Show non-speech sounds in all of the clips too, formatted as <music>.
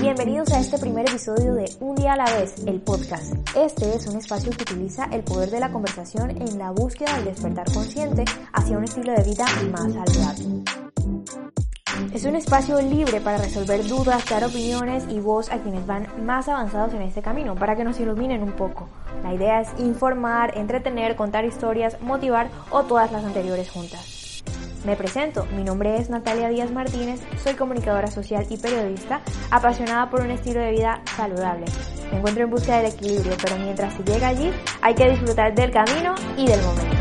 Bienvenidos a este primer episodio de Un día a la vez, el podcast. Este es un espacio que utiliza el poder de la conversación en la búsqueda del despertar consciente hacia un estilo de vida más saludable. Es un espacio libre para resolver dudas, dar opiniones y voz a quienes van más avanzados en este camino, para que nos iluminen un poco. La idea es informar, entretener, contar historias, motivar o todas las anteriores juntas. Me presento, mi nombre es Natalia Díaz Martínez, soy comunicadora social y periodista, apasionada por un estilo de vida saludable. Me encuentro en busca del equilibrio, pero mientras se llega allí hay que disfrutar del camino y del momento.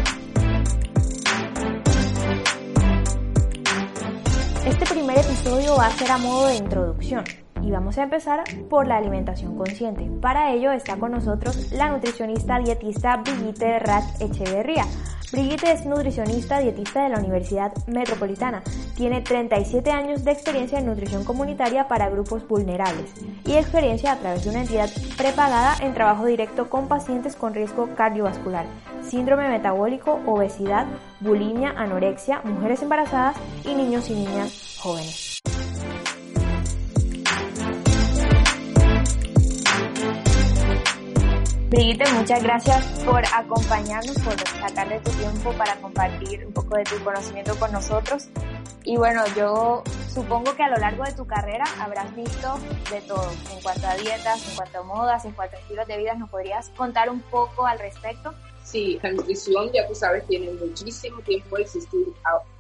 Este primer episodio va a ser a modo de introducción y vamos a empezar por la alimentación consciente. Para ello está con nosotros la nutricionista dietista Brigitte Rat Echeverría Brigitte es nutricionista dietista de la Universidad Metropolitana. Tiene 37 años de experiencia en nutrición comunitaria para grupos vulnerables y experiencia a través de una entidad prepagada en trabajo directo con pacientes con riesgo cardiovascular, síndrome metabólico, obesidad, bulimia, anorexia, mujeres embarazadas y niños y niñas jóvenes. Brigitte, muchas gracias por acompañarnos, por sacar de tu tiempo para compartir un poco de tu conocimiento con nosotros. Y bueno, yo supongo que a lo largo de tu carrera habrás visto de todo, en cuanto a dietas, en cuanto a modas, en cuanto a estilos de vida, ¿nos podrías contar un poco al respecto? Sí, la nutrición, ya tú sabes, tiene muchísimo tiempo de existir,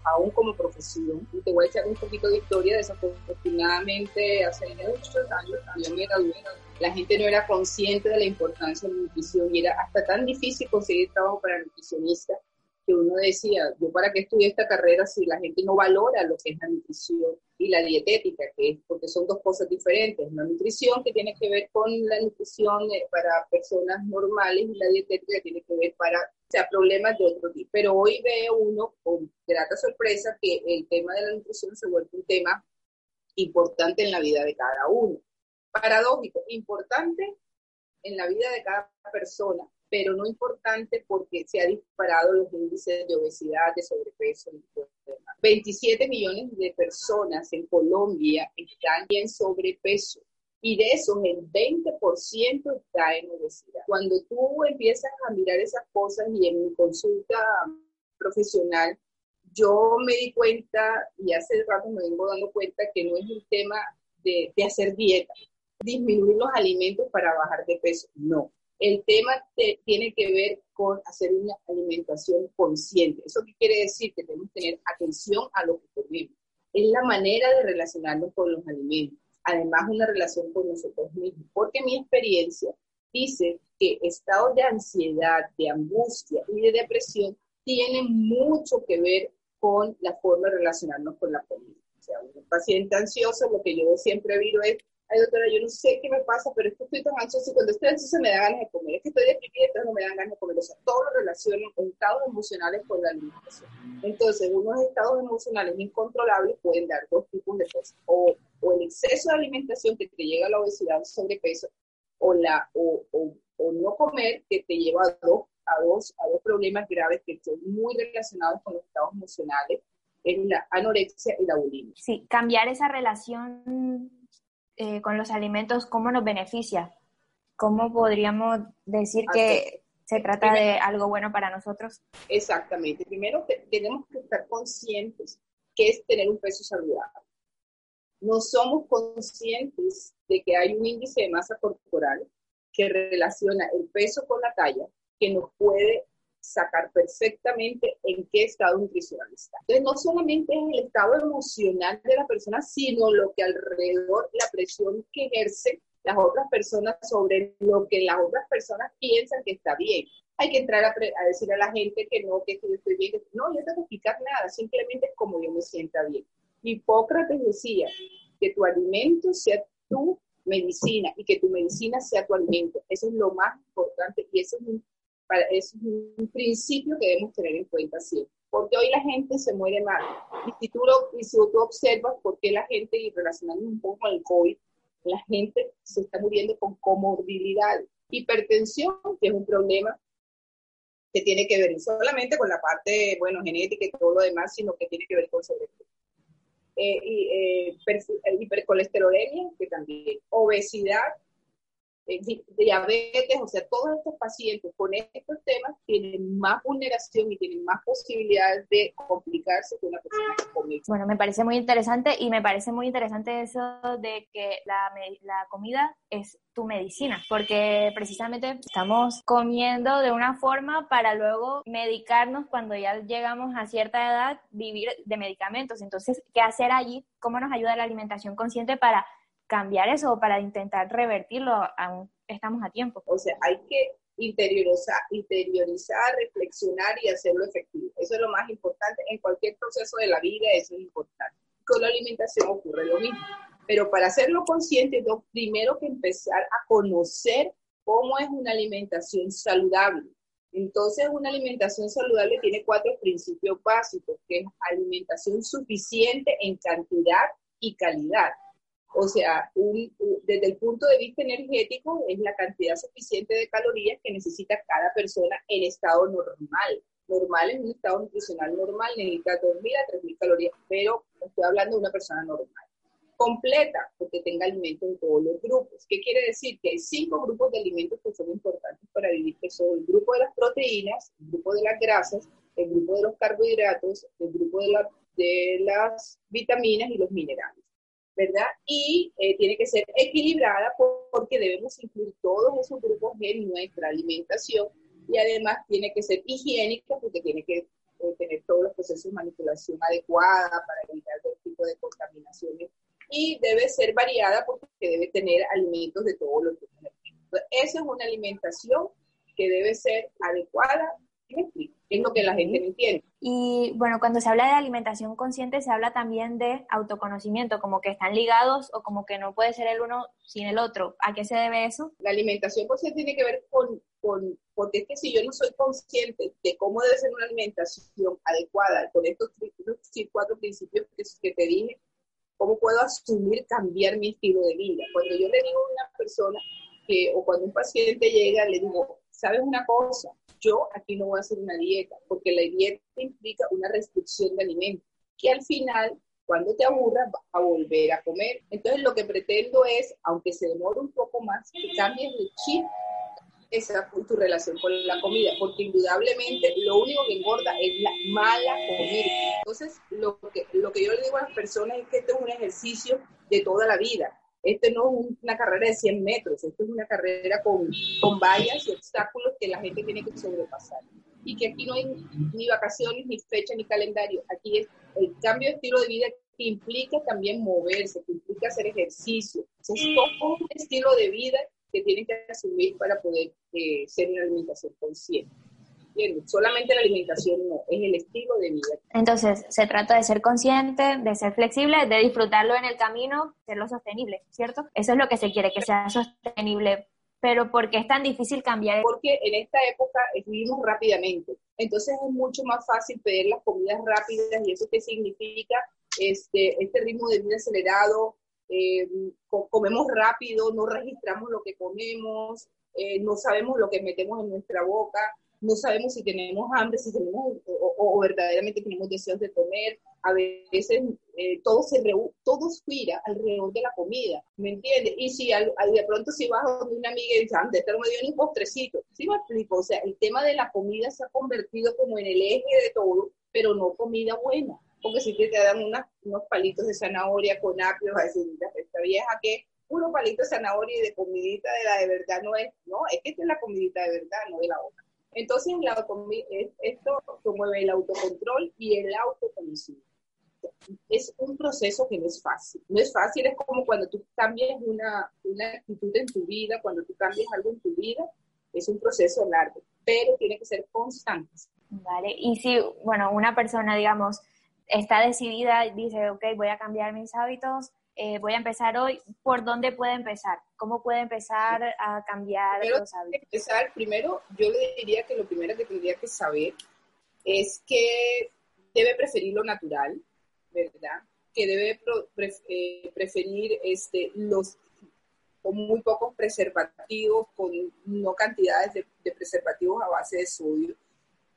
aún como profesión. Y te voy a echar un poquito de historia. Desafortunadamente, hace muchos años, yo me gradué la gente no era consciente de la importancia de la nutrición y era hasta tan difícil conseguir trabajo para nutricionista que uno decía, yo para qué estudié esta carrera si la gente no valora lo que es la nutrición y la dietética, que es porque son dos cosas diferentes. La nutrición que tiene que ver con la nutrición eh, para personas normales y la dietética que tiene que ver para o sea, problemas de otro tipo. Pero hoy ve uno con grata sorpresa que el tema de la nutrición se vuelve un tema importante en la vida de cada uno paradójico, importante en la vida de cada persona, pero no importante porque se ha disparado los índices de obesidad, de sobrepeso. 27 millones de personas en Colombia están en sobrepeso y de esos el 20% está en obesidad. Cuando tú empiezas a mirar esas cosas y en mi consulta profesional, yo me di cuenta y hace rato me vengo dando cuenta que no es un tema de, de hacer dieta, disminuir los alimentos para bajar de peso. No. El tema tiene que ver con hacer una alimentación consciente. ¿Eso qué quiere decir? Que tenemos que tener atención a lo que comemos. Es la manera de relacionarnos con los alimentos. Además, una relación con nosotros mismos. Porque mi experiencia dice que estados de ansiedad, de angustia y de depresión tienen mucho que ver con la forma de relacionarnos con la comida. O sea, un paciente ansioso, lo que yo siempre visto es ay doctora, yo no sé qué me pasa, pero es que estoy tan ansiosa y cuando estoy ansiosa me da ganas de comer, es que estoy deprimida, entonces no me dan ganas de comer, o sea, todo lo relacionan con estados emocionales con la alimentación. Entonces, unos estados emocionales incontrolables pueden dar dos tipos de cosas, o, o el exceso de alimentación que te llega a la obesidad o sobrepeso, o, la, o, o, o no comer que te lleva a dos, a, dos, a dos problemas graves que son muy relacionados con los estados emocionales, es la anorexia y la bulimia. Sí, cambiar esa relación eh, con los alimentos, ¿cómo nos beneficia? ¿Cómo podríamos decir que se trata de algo bueno para nosotros? Exactamente. Primero tenemos que estar conscientes que es tener un peso saludable. No somos conscientes de que hay un índice de masa corporal que relaciona el peso con la talla, que nos puede sacar perfectamente en qué estado nutricional está. Entonces, no solamente es el estado emocional de la persona, sino lo que alrededor, la presión que ejerce las otras personas sobre lo que las otras personas piensan que está bien. Hay que entrar a, a decir a la gente que no, que, yo estoy bien. No, yo tengo que explicar nada, simplemente es como yo me sienta bien. Hipócrates decía que tu alimento sea tu medicina y que tu medicina sea tu alimento. Eso es lo más importante y eso es un es un principio que debemos tener en cuenta siempre. Porque hoy la gente se muere mal. Y si tú, y si tú observas por qué la gente, y relacionando un poco con el COVID, la gente se está muriendo con comorbilidades. Hipertensión, que es un problema que tiene que ver no solamente con la parte, bueno, genética y todo lo demás, sino que tiene que ver con sobrepeso. eh, eh, hipercolesterolemia, que también, obesidad, eh, diabetes, o sea, todos estos pacientes con estos temas tienen más vulneración y tienen más posibilidades de complicarse que una persona que come. Bueno, me parece muy interesante y me parece muy interesante eso de que la, la comida es tu medicina, porque precisamente estamos comiendo de una forma para luego medicarnos cuando ya llegamos a cierta edad, vivir de medicamentos. Entonces, ¿qué hacer allí? ¿Cómo nos ayuda la alimentación consciente para cambiar eso o para intentar revertirlo, aún estamos a tiempo. O sea, hay que interiorizar, reflexionar y hacerlo efectivo. Eso es lo más importante. En cualquier proceso de la vida eso es importante. Con la alimentación ocurre lo mismo. Pero para hacerlo consciente, primero que empezar a conocer cómo es una alimentación saludable. Entonces, una alimentación saludable tiene cuatro principios básicos, que es alimentación suficiente en cantidad y calidad. O sea, desde el punto de vista energético, es la cantidad suficiente de calorías que necesita cada persona en estado normal. Normal es un estado nutricional normal, necesita 2.000 a 3.000 calorías, pero estoy hablando de una persona normal. Completa, porque tenga alimentos en todos los grupos. ¿Qué quiere decir? Que hay cinco grupos de alimentos que son importantes para vivir, que son el grupo de las proteínas, el grupo de las grasas, el grupo de los carbohidratos, el grupo de, de las vitaminas y los minerales. ¿Verdad? Y eh, tiene que ser equilibrada porque debemos incluir todos esos grupos en nuestra alimentación y además tiene que ser higiénica porque tiene que eh, tener todos los procesos de manipulación adecuada para evitar todo tipo de contaminaciones y debe ser variada porque debe tener alimentos de todos los grupos. Esa es una alimentación que debe ser adecuada es lo que la gente no entiende. Y bueno, cuando se habla de alimentación consciente, se habla también de autoconocimiento, como que están ligados o como que no puede ser el uno sin el otro. ¿A qué se debe eso? La alimentación consciente tiene que ver con, con porque es que si yo no soy consciente de cómo debe ser una alimentación adecuada, con estos, cuatro principios que, que te dije, ¿cómo puedo asumir cambiar mi estilo de vida? Cuando yo le digo a una persona que, o cuando un paciente llega, le digo, ¿sabes una cosa? Yo aquí no voy a hacer una dieta, porque la dieta implica una restricción de alimentos, que al final, cuando te aburras, vas a volver a comer. Entonces, lo que pretendo es, aunque se demore un poco más, que cambies de chip esa tu relación con la comida, porque indudablemente lo único que engorda es la mala comida. Entonces, lo que, lo que yo le digo a las personas es que esto es un ejercicio de toda la vida. Esto no es una carrera de 100 metros, esto es una carrera con, con vallas y obstáculos que la gente tiene que sobrepasar. Y que aquí no hay ni vacaciones, ni fecha, ni calendario. Aquí es el cambio de estilo de vida que implica también moverse, que implica hacer ejercicio. Es todo un estilo de vida que tienen que asumir para poder eh, ser una alimentación consciente. Solamente la alimentación no, es el estilo de vida. Entonces, se trata de ser consciente, de ser flexible, de disfrutarlo en el camino, serlo sostenible, ¿cierto? Eso es lo que se quiere, que sea sostenible. Pero ¿por qué es tan difícil cambiar? Porque en esta época vivimos rápidamente. Entonces es mucho más fácil pedir las comidas rápidas y eso qué significa este, este ritmo de vida acelerado, eh, comemos rápido, no registramos lo que comemos, eh, no sabemos lo que metemos en nuestra boca, no sabemos si tenemos hambre, si tenemos o, verdaderamente tenemos deseos de comer. A veces eh, todo se todo gira alrededor de la comida, ¿me entiendes? Y si de pronto si vas a una amiga y dices, anda, este no me dio ni postrecito, ¿sí me explico? O sea, el tema de la comida se ha convertido como en el eje de todo, pero no comida buena. Porque si te, dan unos palitos de zanahoria con apio, vas a decir, esta vieja que unos palitos de zanahoria y de comidita de la de verdad no es, no, es que esta es la comidita de verdad, no de la otra. Entonces, esto promueve el autocontrol y el autoconocimiento. Es un proceso que no es fácil. No es fácil, es como cuando tú cambias una, una actitud en tu vida, cuando tú cambias algo en tu vida, es un proceso largo, pero tiene que ser constante. Vale, y si, bueno, una persona, digamos, está decidida, y dice, ok, voy a cambiar mis hábitos, eh, voy a empezar hoy, ¿por dónde puede empezar? ¿Cómo puede empezar a cambiar los hábitos? Empezar, primero, yo le diría que lo primero que tendría que saber es que debe preferir lo natural, ¿verdad? Que debe eh, preferir este, los con muy pocos preservativos, con no cantidades de, preservativos a base de sodio,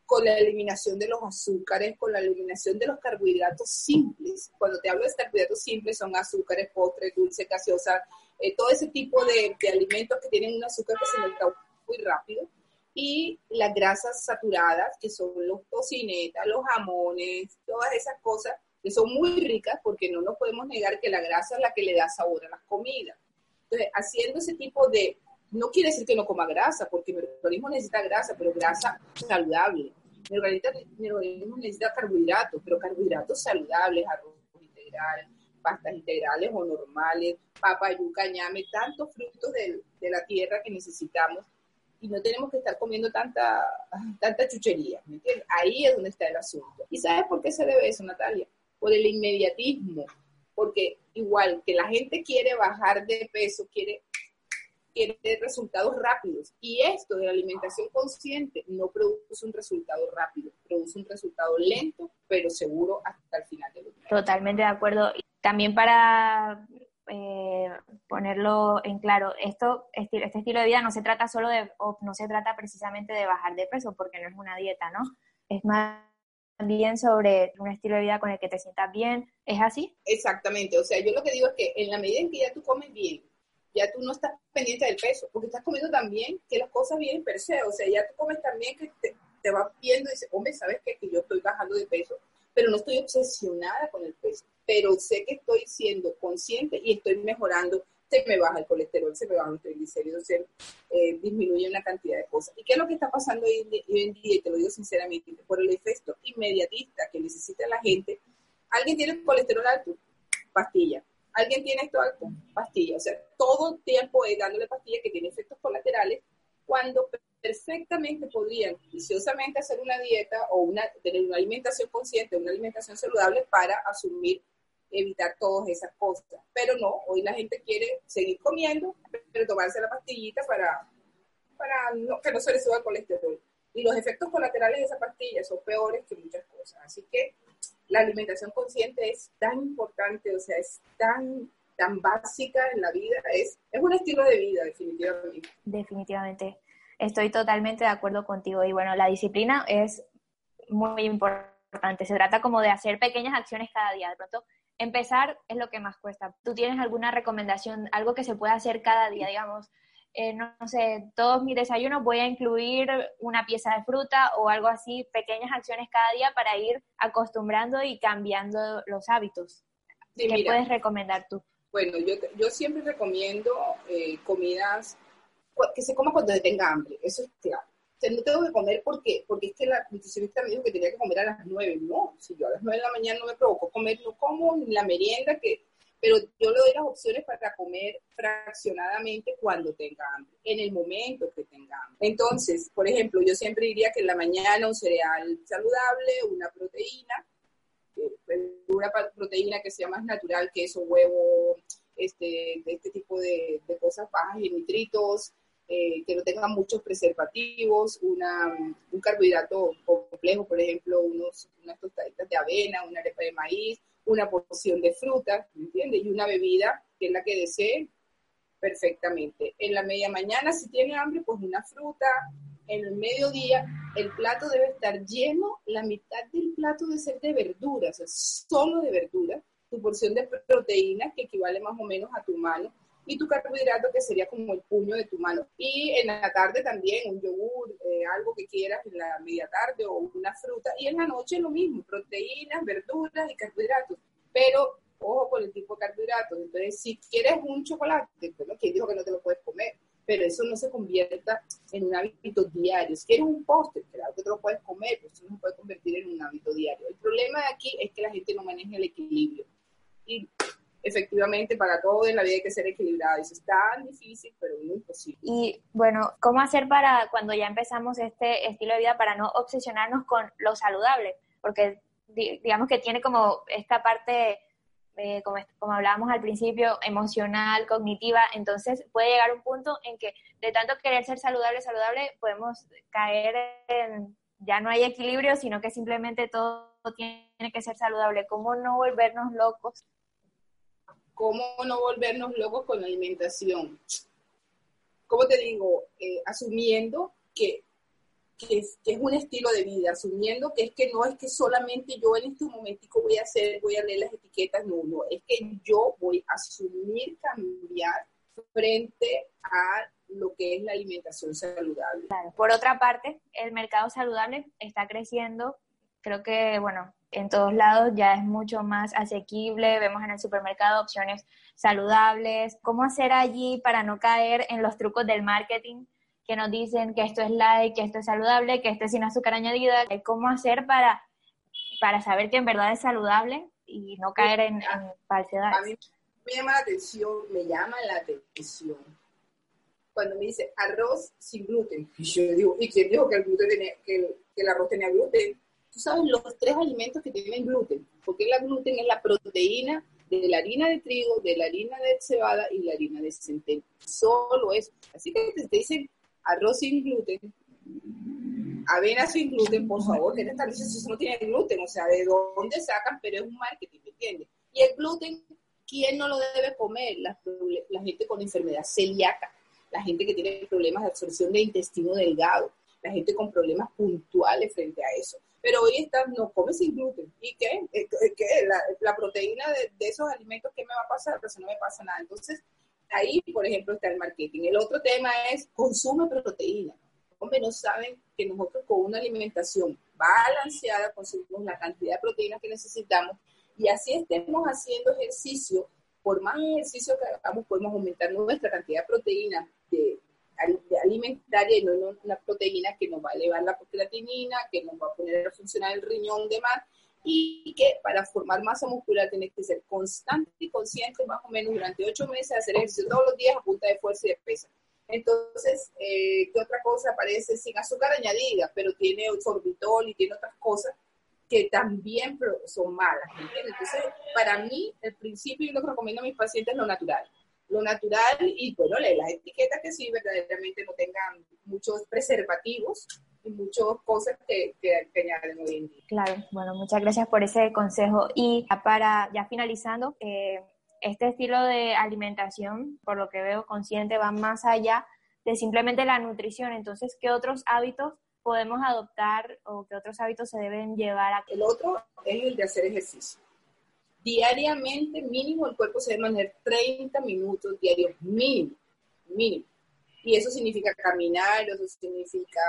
con la eliminación de los azúcares, con la eliminación de los carbohidratos simples. Cuando te hablo de carbohidratos simples son azúcares, postres, dulces, gaseosas, eh, todo ese tipo de, alimentos que tienen un azúcar que se mezcla muy rápido. Y las grasas saturadas, que son los tocinetas, los jamones, todas esas cosas que son muy ricas porque no nos podemos negar que la grasa es la que le da sabor a las comidas. Entonces, haciendo ese tipo de no quiere decir que no coma grasa, porque mi organismo necesita grasa, pero grasa saludable. Mi organismo, necesita carbohidratos, pero carbohidratos saludables, arroz integral, pastas integrales o normales, papa, yuca, ñame, tantos frutos de, de la tierra que necesitamos y no tenemos que estar comiendo tanta, tanta chuchería, ¿me entiendes? Ahí es donde está el asunto. ¿Y sabes por qué se debe eso, Natalia? Por el inmediatismo, porque igual que la gente quiere bajar de peso, quiere quiere resultados rápidos. Y esto de la alimentación consciente no produce un resultado rápido, produce un resultado lento, pero seguro hasta el final del día. Totalmente de acuerdo. También para eh, ponerlo en claro, esto, este, este estilo de vida no se trata solo de, o no se trata precisamente de bajar de peso, porque no es una dieta, ¿no? Es más bien sobre un estilo de vida con el que te sientas bien. ¿Es así? Exactamente. O sea, yo lo que digo es que en la medida en que ya tú comes bien, ya tú no estás pendiente del peso, porque estás comiendo también que las cosas vienen per se, o sea, ya tú comes también que te, vas viendo y dices, hombre, ¿sabes qué? Que yo estoy bajando de peso, pero no estoy obsesionada con el peso, pero sé que estoy siendo consciente y estoy mejorando, se me baja el colesterol, se me baja el triglicéridos, se eh, disminuye una cantidad de cosas. ¿Y qué es lo que está pasando hoy en, día? Y te lo digo sinceramente, por el efecto inmediatista que necesita la gente, alguien tiene colesterol alto, pastilla alguien tiene esto alto, pastilla. O sea, todo el tiempo es dándole pastillas que tienen efectos colaterales cuando perfectamente podrían viciosamente hacer una dieta o tener una alimentación consciente, una alimentación saludable para asumir, evitar todas esas cosas. Pero no, hoy la gente quiere seguir comiendo, pero tomarse la pastillita para, para que no se le suba el colesterol. Y los efectos colaterales de esa pastilla son peores que muchas cosas. Así que la alimentación consciente es tan importante, o sea, es tan, tan básica en la vida, es, es un estilo de vida, definitivamente. Definitivamente. Estoy totalmente de acuerdo contigo. Y bueno, la disciplina es muy importante. Se trata como de hacer pequeñas acciones cada día. De pronto, empezar es lo que más cuesta. ¿Tú tienes alguna recomendación, algo que se pueda hacer cada día, digamos? Eh, no, sé, todos mis desayunos voy a incluir una pieza de fruta o algo así, pequeñas acciones cada día para ir acostumbrando y cambiando los hábitos. ¿Qué puedes recomendar tú? Bueno, yo, yo siempre recomiendo eh, comidas que se coma cuando tenga hambre, eso es claro. O sea, no tengo que comer porque, porque es que la nutricionista me dijo que tenía que comer a las nueve. No, si yo a las nueve de la mañana no me provoco comer, no como ni la merienda que pero yo le doy las opciones para comer fraccionadamente cuando tenga hambre, en el momento que tenga hambre. Entonces, por ejemplo, yo siempre diría que en la mañana un cereal saludable, una proteína, una proteína que sea más natural, queso, huevo, este, este tipo de, cosas bajas en nitritos, eh, que no tengan muchos preservativos, una, un carbohidrato complejo, por ejemplo, unos, unas tostaditas de avena, una arepa de maíz, una porción de fruta, ¿me entiendes? Y una bebida, que es la que desee, perfectamente. En la media mañana, si tiene hambre, pues una fruta. En el mediodía, el plato debe estar lleno, la mitad del plato debe ser de verduras, solo de verduras. Tu porción de proteína, que equivale más o menos a tu mano, y tu carbohidrato que sería como el puño de tu mano. Y en la tarde también un yogur, eh, algo que quieras en la media tarde o una fruta. Y en la noche lo mismo, proteínas, verduras y carbohidratos. Pero ojo con el tipo de carbohidratos. Entonces, si quieres un chocolate, bueno, ¿quién dijo que no te lo puedes comer? Pero eso no se convierta en un hábito diario. Si quieres un postre, claro que te lo puedes comer, pero eso no se puede convertir en un hábito diario. El problema de aquí es que la gente no maneja el equilibrio. Y efectivamente para todo en la vida hay que ser equilibrado. Eso es tan difícil, pero muy imposible. Y bueno, ¿cómo hacer para cuando ya empezamos este estilo de vida para no obsesionarnos con lo saludable? Porque digamos que tiene como esta parte, eh, como, como hablábamos al principio, emocional, cognitiva, entonces puede llegar un punto en que de tanto querer ser saludable, saludable, podemos caer en, ya no hay equilibrio, sino que simplemente todo tiene que ser saludable. ¿Cómo no volvernos locos ¿Cómo no volvernos locos con la alimentación? ¿Cómo te digo? Eh, asumiendo que es, que es, un estilo de vida, asumiendo que es que no es que solamente yo en este momentico voy a hacer, voy a leer las etiquetas, no, no, es que yo voy a asumir cambiar frente a lo que es la alimentación saludable. Por otra parte, el mercado saludable está creciendo, creo que, bueno, en todos lados ya es mucho más asequible, vemos en el supermercado opciones saludables, cómo hacer allí para no caer en los trucos del marketing que nos dicen que esto es light, que esto es saludable, que esto es sin azúcar añadida, cómo hacer para, para saber que en verdad es saludable y no caer en, en falsedades. A mí me llama la atención, me llama la atención cuando me dice arroz sin gluten. Y yo digo, ¿y quién dijo que el, gluten tenía, que el, que el arroz tenía gluten? Tú sabes los tres alimentos que tienen gluten, porque la gluten es la proteína de la harina de trigo, de la harina de cebada y la harina de centeno. Solo eso. Así que te dicen arroz sin gluten, avena sin gluten, por favor, que esta si eso no tiene gluten, o sea, ¿de dónde sacan? Pero es un marketing, ¿me entiendes? Y el gluten, ¿quién no lo debe comer? La, la gente con enfermedad celíaca, la gente que tiene problemas de absorción de intestino delgado, la gente con problemas puntuales frente a eso. Pero hoy está, no come sin gluten. ¿Y qué? Eh, eh, ¿Qué? La, proteína de, esos alimentos, ¿qué me va a pasar? Pues no me pasa nada. Entonces, ahí, por ejemplo, está el marketing. El otro tema es consume proteína. Hombre, no saben que nosotros con una alimentación balanceada consumimos la cantidad de proteínas que necesitamos y así estemos haciendo ejercicio, por más ejercicio que hagamos, podemos aumentar nuestra cantidad de proteína alimentaria y no una proteína que nos va a elevar la creatinina, que nos va a poner a funcionar el riñón de más y que para formar masa muscular tienes que ser constante y consciente más o menos durante ocho meses, hacer ejercicio todos los días a punta de fuerza y de peso. Entonces, eh, ¿qué otra cosa aparece? Sin azúcar añadida, pero tiene sorbitol y tiene otras cosas que también son malas. Entonces, para mí, el principio, yo lo que recomiendo a mis pacientes es lo natural. Lo natural y, bueno, las etiquetas que sí verdaderamente no tengan muchos preservativos, muchas cosas que, que, añaden hoy en día. Claro, bueno, muchas gracias por ese consejo. Y para ya finalizando, eh, este estilo de alimentación, por lo que veo consciente, va más allá de simplemente la nutrición. Entonces, ¿qué otros hábitos podemos adoptar o qué otros hábitos se deben llevar a El otro es el de hacer ejercicio. Diariamente, mínimo, el cuerpo se debe mantener 30 minutos diarios, mínimo, mínimo y eso significa caminar, eso significa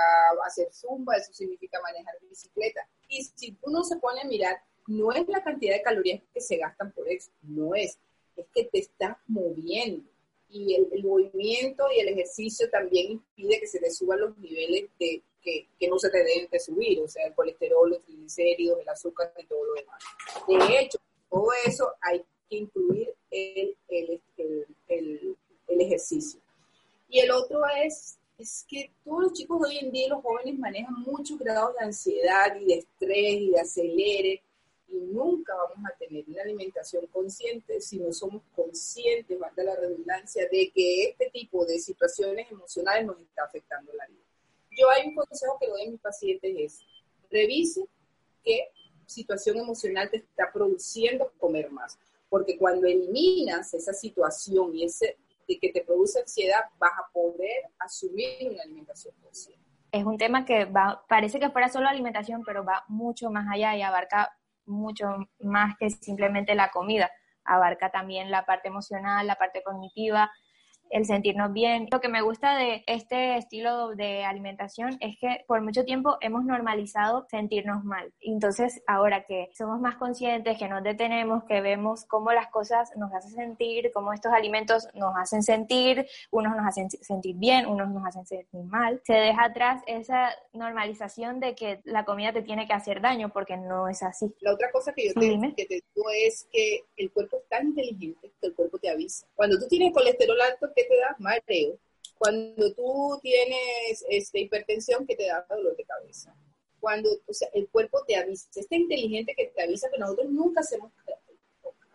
hacer zumba, eso significa manejar bicicleta. Y si uno se pone a mirar, no es la cantidad de calorías que se gastan por eso, no es, es que te estás moviendo. Y el, movimiento y el ejercicio también impide que se te suban los niveles de, que, que, no se te deben de subir, o sea, el colesterol, los triglicéridos, el azúcar y todo lo demás. De hecho, todo eso hay que incluir el, el, el, el ejercicio. Y el otro es, es que todos los chicos hoy en día, los jóvenes manejan muchos grados de ansiedad y de estrés y de acelere y nunca vamos a tener una alimentación consciente si no somos conscientes, valga la redundancia, de que este tipo de situaciones emocionales nos está afectando la vida. Yo hay un consejo que doy a mis pacientes es, revise qué situación emocional te está produciendo comer más, porque cuando eliminas esa situación y ese que te produce ansiedad, vas a poder asumir una alimentación consciente. Es un tema que va, parece que fuera solo alimentación, pero va mucho más allá y abarca mucho más que simplemente la comida. Abarca también la parte emocional, la parte cognitiva, el sentirnos bien. Lo que me gusta de este estilo de alimentación es que por mucho tiempo hemos normalizado sentirnos mal. Entonces, ahora que somos más conscientes, que nos detenemos, que vemos cómo las cosas nos hacen sentir, cómo estos alimentos nos hacen sentir, unos nos hacen sentir bien, unos nos hacen sentir mal, se deja atrás esa normalización de que la comida te tiene que hacer daño porque no es así. La otra cosa que yo te, que te digo es que el cuerpo es tan inteligente que el cuerpo te avisa. Cuando tú tienes colesterol alto, ¿qué te da? Mareo. Cuando tú tienes este, hipertensión, ¿qué te da? Dolor de cabeza. Cuando, o sea, el cuerpo te avisa, está inteligente que te avisa que nosotros nunca hacemos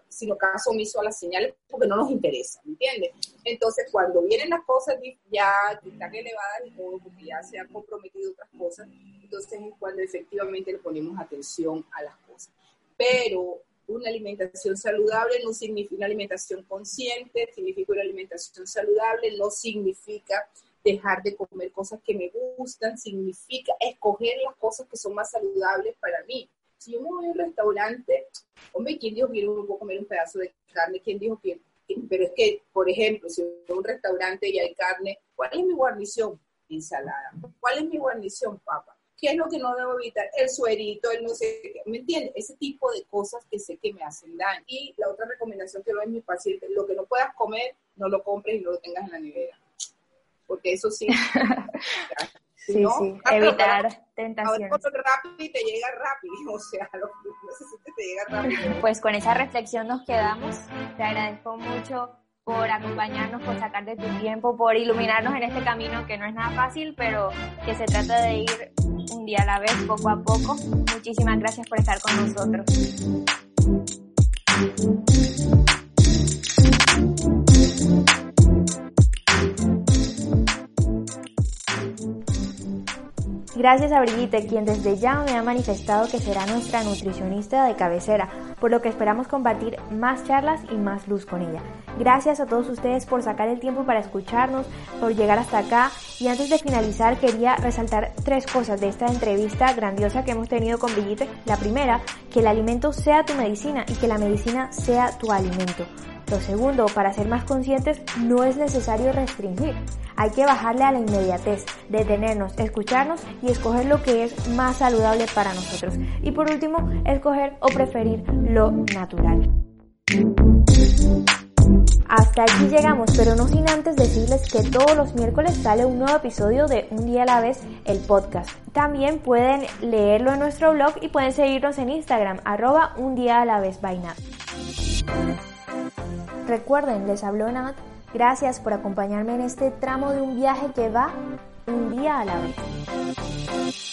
sino caso omiso a las señales porque no nos interesa, ¿me entiendes? Entonces, cuando vienen las cosas ya están elevadas y todo, porque ya se han comprometido otras cosas, entonces es cuando efectivamente le ponemos atención a las cosas. Pero una alimentación saludable no significa una alimentación consciente, significa una alimentación saludable, no significa dejar de comer cosas que me gustan, significa escoger las cosas que son más saludables para mí. Si yo me voy a un restaurante, hombre, ¿quién dijo que yo no puedo comer un pedazo de carne? ¿Quién dijo que pero es que, por ejemplo, si voy a un restaurante y hay carne, ¿cuál es mi guarnición? Ensalada. ¿Cuál es mi guarnición, papa? ¿Qué es lo que no debo evitar? El suerito, el no sé qué. ¿Me entiendes? Ese tipo de cosas que sé que me hacen daño. Y la otra recomendación que doy a mi paciente, lo que no puedas comer, no lo compres y no lo tengas en la nevera. Porque eso sí. <laughs> Sí, sí, evitar tentaciones. Ahora rápido y te llega rápido, <laughs> o sea, lo que necesites te llega rápido. Pues con esa reflexión nos quedamos. Te agradezco mucho por acompañarnos, por sacar de tu tiempo, por iluminarnos en este camino que no es nada fácil, pero que se trata de ir un día a la vez, poco a poco. Muchísimas gracias por estar con nosotros. Gracias a Brigitte, quien desde ya me ha manifestado que será nuestra nutricionista de cabecera, por lo que esperamos compartir más charlas y más luz con ella. Gracias a todos ustedes por sacar el tiempo para escucharnos, por llegar hasta acá y antes de finalizar quería resaltar tres cosas de esta entrevista grandiosa que hemos tenido con Brigitte. La primera, que el alimento sea tu medicina y que la medicina sea tu alimento. Lo segundo, para ser más conscientes, no es necesario restringir. Hay que bajarle a la inmediatez, detenernos, escucharnos y escoger lo que es más saludable para nosotros. Y por último, escoger o preferir lo natural. Hasta aquí llegamos, pero no sin antes decirles que todos los miércoles sale un nuevo episodio de Un día a la vez, el podcast. También pueden leerlo en nuestro blog y pueden seguirnos en Instagram, arroba un día a la vez vaina. Recuerden, les habló Nat. Gracias por acompañarme en este tramo de un viaje que va un día a la vez.